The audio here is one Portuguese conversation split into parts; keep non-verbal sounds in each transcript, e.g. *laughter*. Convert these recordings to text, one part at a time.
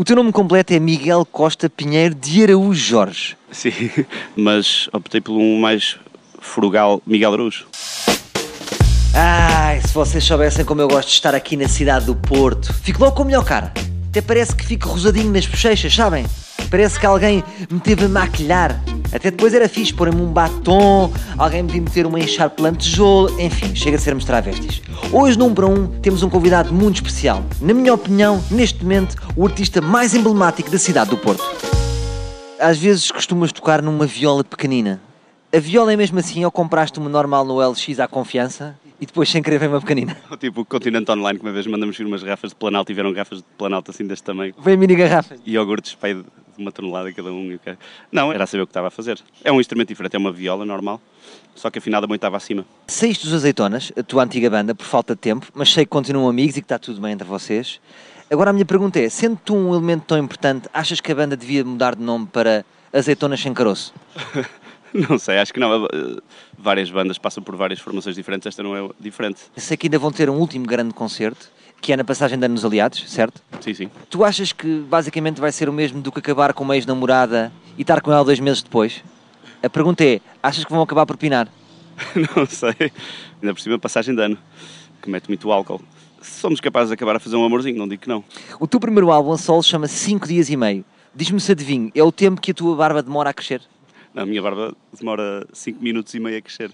O teu nome completo é Miguel Costa Pinheiro de Araújo Jorge. Sim, *laughs* mas optei por um mais frugal Miguel Araújo. Ai, se vocês soubessem como eu gosto de estar aqui na cidade do Porto. Fico logo com a melhor cara. Até parece que fico rosadinho nas bochechas, sabem? Parece que alguém me teve a maquilhar. Até depois era fixe pôr-me um batom, alguém me meter uma encharpe de tijolo, enfim, chega a sermos travestis. Hoje, 1 para 1, temos um convidado muito especial. Na minha opinião, neste momento, o artista mais emblemático da cidade do Porto. Às vezes costumas tocar numa viola pequenina. A viola é mesmo assim ou compraste uma normal no LX à confiança e depois sem querer vem uma pequenina? *laughs* Tipo o Continente Online, que uma vez mandamos vir umas garrafas de Planalto e vieram garrafas de Planalto assim deste tamanho. Vem mini garrafa. E iogurtes pai uma tonelada cada um. quê. Não, era saber o que estava a fazer. É um instrumento diferente, é uma viola normal, só que afinada muito estava acima. Saíste dos Azeitonas, a tua antiga banda, por falta de tempo, mas sei que continuam amigos e que está tudo bem entre vocês. Agora a minha pergunta é, sendo tu um elemento tão importante, achas que a banda devia mudar de nome para Azeitonas Sem Caroço? *laughs* Não sei, acho que não. Eh, Várias bandas passam por várias formações diferentes, esta não é diferente. Sei que ainda vão ter um último grande concerto, que é na passagem de anos aliados, certo? Sim, sim. Tu achas que basicamente vai ser o mesmo do que acabar com uma ex-namorada e estar com ela dois meses depois? A pergunta é, achas que vão acabar por pinar? *laughs* Não sei. Ainda por cima, passagem de ano, que mete muito álcool. Somos capazes de acabar a fazer um amorzinho, não digo que não. O teu primeiro álbum a solo chama-se 5 dias e meio. Diz-me se adivinho, é o tempo que a tua barba demora a crescer? A minha barba demora 5 minutos e meio a crescer.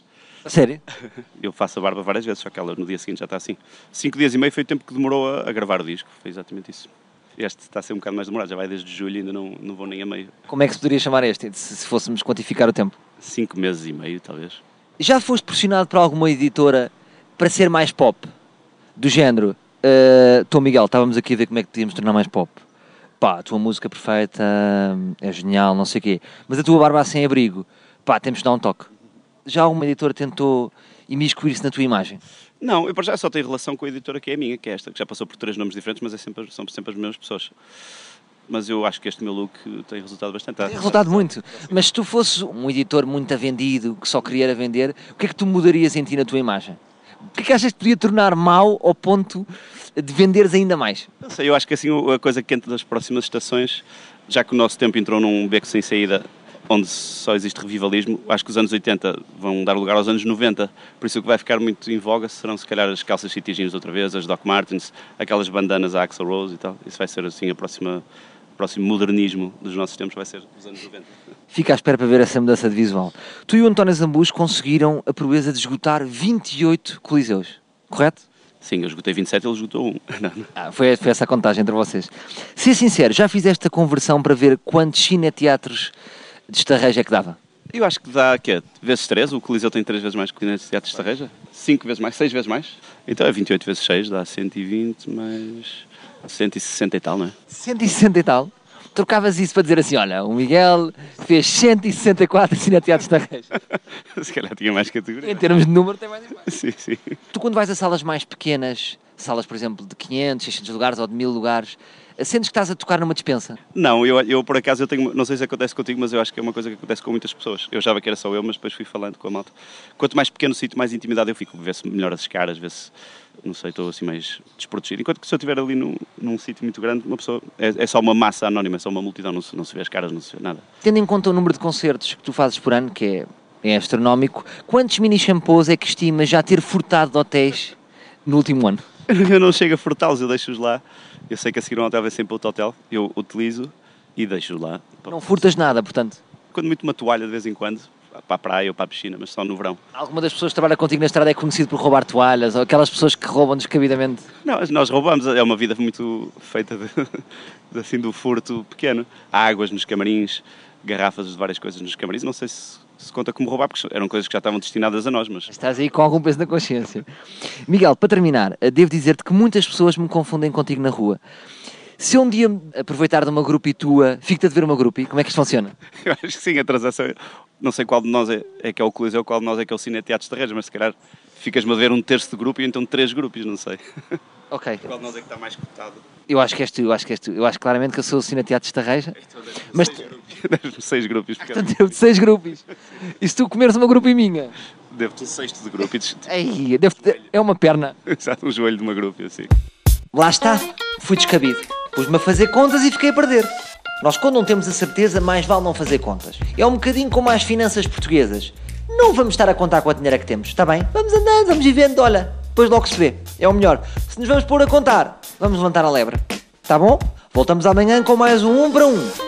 A Sério? *laughs* Eu faço a barba várias vezes, só que ela no dia seguinte já está assim. 5 dias e meio foi o tempo que demorou a, a gravar o disco, foi exatamente isso. Este está a ser um bocado mais demorado, já vai desde julho e ainda não, não vou nem a meio. Como é que se poderia chamar este, se se fôssemos quantificar o tempo? 5 meses e meio, talvez. Já foste pressionado por alguma editora para ser mais pop? Do género, uh, Tom Miguel, estávamos aqui a ver como é que podíamos tornar mais pop. Pá, a tua música perfeita, é genial, não sei o quê. Mas a tua barba sem abrigo, pá, temos de dar um toque. Já alguma editora tentou imiscuir-se na tua imagem? Não, eu para já só tenho relação com a editora que é a minha, que é esta, que já passou por três nomes diferentes, mas é sempre, são sempre as mesmas pessoas. Mas eu acho que este meu look tem resultado bastante. Tem resultado muito. Mas se tu fosses um editor muito vendido, que só queria vender, o que é que tu mudarias em ti na tua imagem? O que é que achas que podia tornar mau ao ponto de venderes ainda mais? Não sei, eu acho que assim a coisa quente das próximas estações, já que o nosso tempo entrou num beco sem saída onde só existe revivalismo, acho que os anos 80 vão dar lugar aos anos 90, por isso o que vai ficar muito em voga serão se calhar as calças City Jeans outra vez, as Doc Martens, aquelas bandanas a Axl Rose e tal, isso vai ser assim a próxima, o próximo modernismo dos nossos tempos vai ser os anos 90. Fica à espera para ver essa mudança de visual. Tu e o António Zambus conseguiram a proeza de esgotar 28 coliseus, correto? Sim, eu esgotei 27, ele esgotou um. *laughs* Ah, foi, foi essa a contagem entre vocês. Ser sincero, já fizeste a conversão para ver quantos cineteatros de estarreja é que dava? Eu acho que dá, quê? Vezes 3, o Coliseu tem 3 vezes mais que o Clientes de Teatro de Estarreja? 5 vezes mais, 6 vezes mais? Então é 28 vezes 6, dá 120 mais 160 e tal, não é? 160 e tal. Trocavas isso para dizer assim, olha, o Miguel fez 164 cineteatros de estarreja. *laughs* Se calhar tinha mais categoria. Em termos de número tem mais impacto. Sim, sim. Tu quando vais a salas mais pequenas, salas por exemplo de 500, 600 lugares ou de 1000 lugares, sentes que estás a tocar numa dispensa? Não, eu, eu por acaso eu tenho, não sei se acontece contigo, mas eu acho que é uma coisa que acontece com muitas pessoas. Eu achava que era só eu, mas depois fui falando com a malta. Quanto mais pequeno o sítio, mais intimidade eu fico. Vê-se melhor as caras, vê-se, não sei, estou assim mais desprotegido. Enquanto que se eu estiver ali num, num sítio muito grande, uma pessoa, é, é só uma massa anónima, é só uma multidão, não se, não se vê as caras, não se vê nada. Tendo em conta o número de concertos que tu fazes por ano, que é, é astronómico, quantos mini shampoos é que estimas já ter furtado de hotéis no último ano? *laughs* Eu não chego a furtá-los, eu deixo-os lá. Eu sei que a seguir hotel vai sempre outro hotel, eu utilizo e deixo-os lá. Não furtas nada, portanto. Quando muito uma toalha de vez em quando, para a praia ou para a piscina, mas só no verão. Alguma das pessoas que trabalha contigo na estrada é conhecido por roubar toalhas, ou aquelas pessoas que roubam descabidamente. Não, nós roubamos, é uma vida muito feita de, *laughs* de, assim do furto pequeno. Há águas nos camarins, garrafas de várias coisas nos camarins, não sei se, se conta como roubar, porque eram coisas que já estavam destinadas a nós, mas Estás aí com algum peso na consciência. Miguel, para terminar, eh, devo dizer-te que muitas pessoas me confundem contigo na rua. Se um dia aproveitar de uma grupo e tua, fico-te a dever uma grupo, como é que isto funciona? *laughs* eu acho que sim, a transação, não sei qual de nós é, é que é o Coliseu, qual de nós é que é o Cine Teatro de Reis, mas se calhar ficas-me a ver um terço de grupo e então três grupos, não sei. *laughs* Ok. Qual de nós é que está mais cotado? Eu acho que és tu, eu acho que és tu. Eu acho claramente que eu sou o Cineteatro de Estarreja. Mas-. Deve-me *laughs* seis grupos, porque Portanto, eu de seis grupos. E se tu comeres uma grupo em minha? devo-te um sexto de grupo e devo é uma perna. *laughs* Exato, um joelho de uma grupo, assim. Lá está, fui descabido. Pus-me a fazer contas e fiquei a perder. Nós, quando não temos a certeza, mais vale não fazer contas. É um bocadinho como as finanças portuguesas. Não vamos estar a contar quanto dinheiro é que temos, está bem? Vamos andando, vamos vivendo, olha, depois logo se vê. É o melhor. Se nos vamos pôr a contar, vamos levantar a lebre. Está bom? Voltamos amanhã com mais um 1 para 1.